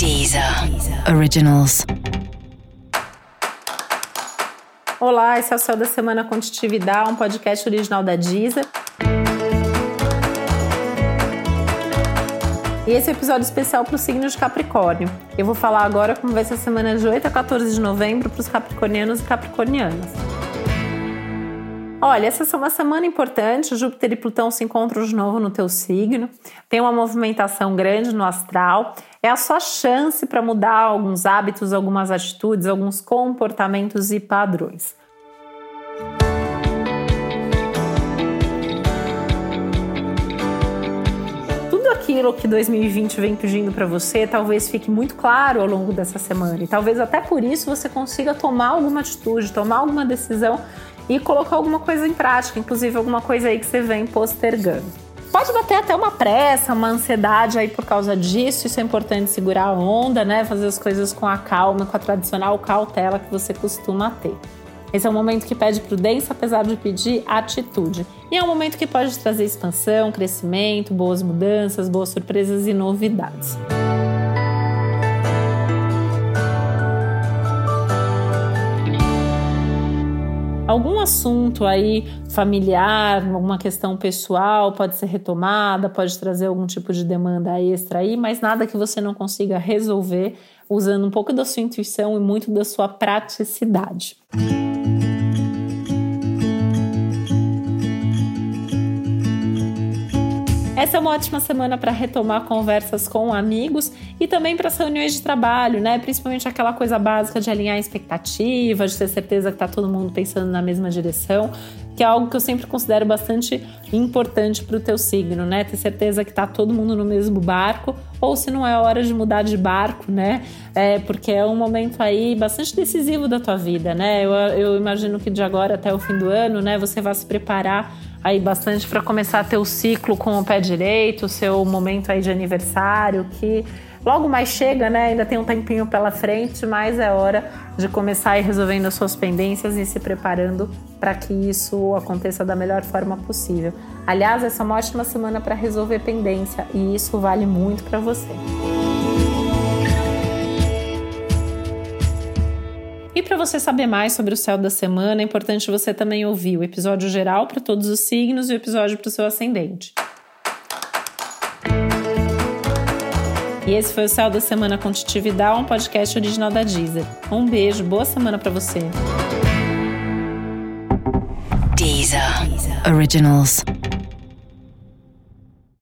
Deezer Originals. Olá, esse é o Céu da Semana Contitividade, um podcast original da Deezer. E esse é um episódio especial para o signo de Capricórnio. Eu vou falar agora como vai ser a semana de 8 a 14 de novembro para os capricornianos e capricornianas. Olha, essa é uma semana importante. Júpiter e Plutão se encontram de novo no teu signo. Tem uma movimentação grande no astral. É a sua chance para mudar alguns hábitos, algumas atitudes, alguns comportamentos e padrões. Tudo aquilo que 2020 vem pedindo para você talvez fique muito claro ao longo dessa semana e talvez até por isso você consiga tomar alguma atitude, tomar alguma decisão e colocar alguma coisa em prática, inclusive alguma coisa aí que você vem postergando. Pode bater até uma pressa, uma ansiedade aí por causa disso. Isso é importante segurar a onda, né? Fazer as coisas com a calma, com a tradicional cautela que você costuma ter. Esse é um momento que pede prudência, apesar de pedir atitude. E é um momento que pode trazer expansão, crescimento, boas mudanças, boas surpresas e novidades. Algum assunto aí familiar, alguma questão pessoal pode ser retomada, pode trazer algum tipo de demanda extra aí, mas nada que você não consiga resolver usando um pouco da sua intuição e muito da sua praticidade. Essa é uma ótima semana para retomar conversas com amigos e também para as reuniões de trabalho, né? Principalmente aquela coisa básica de alinhar expectativas, de ter certeza que está todo mundo pensando na mesma direção, que é algo que eu sempre considero bastante importante para o teu signo, né? Ter certeza que está todo mundo no mesmo barco, ou se não é hora de mudar de barco, né? É, porque é um momento aí bastante decisivo da tua vida, né? Eu, eu imagino que de agora até o fim do ano, né, você vai se preparar aí bastante para começar o ciclo com o pé direito, o seu momento aí de aniversário, que logo mais chega, né? Ainda tem um tempinho pela frente, mas é hora de começar a ir resolvendo as suas pendências e se preparando para que isso aconteça da melhor forma possível. Aliás, essa é uma ótima semana para resolver pendência e isso vale muito para você. E para você saber mais sobre o céu da semana, é importante você também ouvir o episódio geral para todos os signos e o episódio para o seu ascendente. E esse foi o Céu da Semana com um podcast original da Deezer. Um beijo, boa semana para você. Deezer. Originals.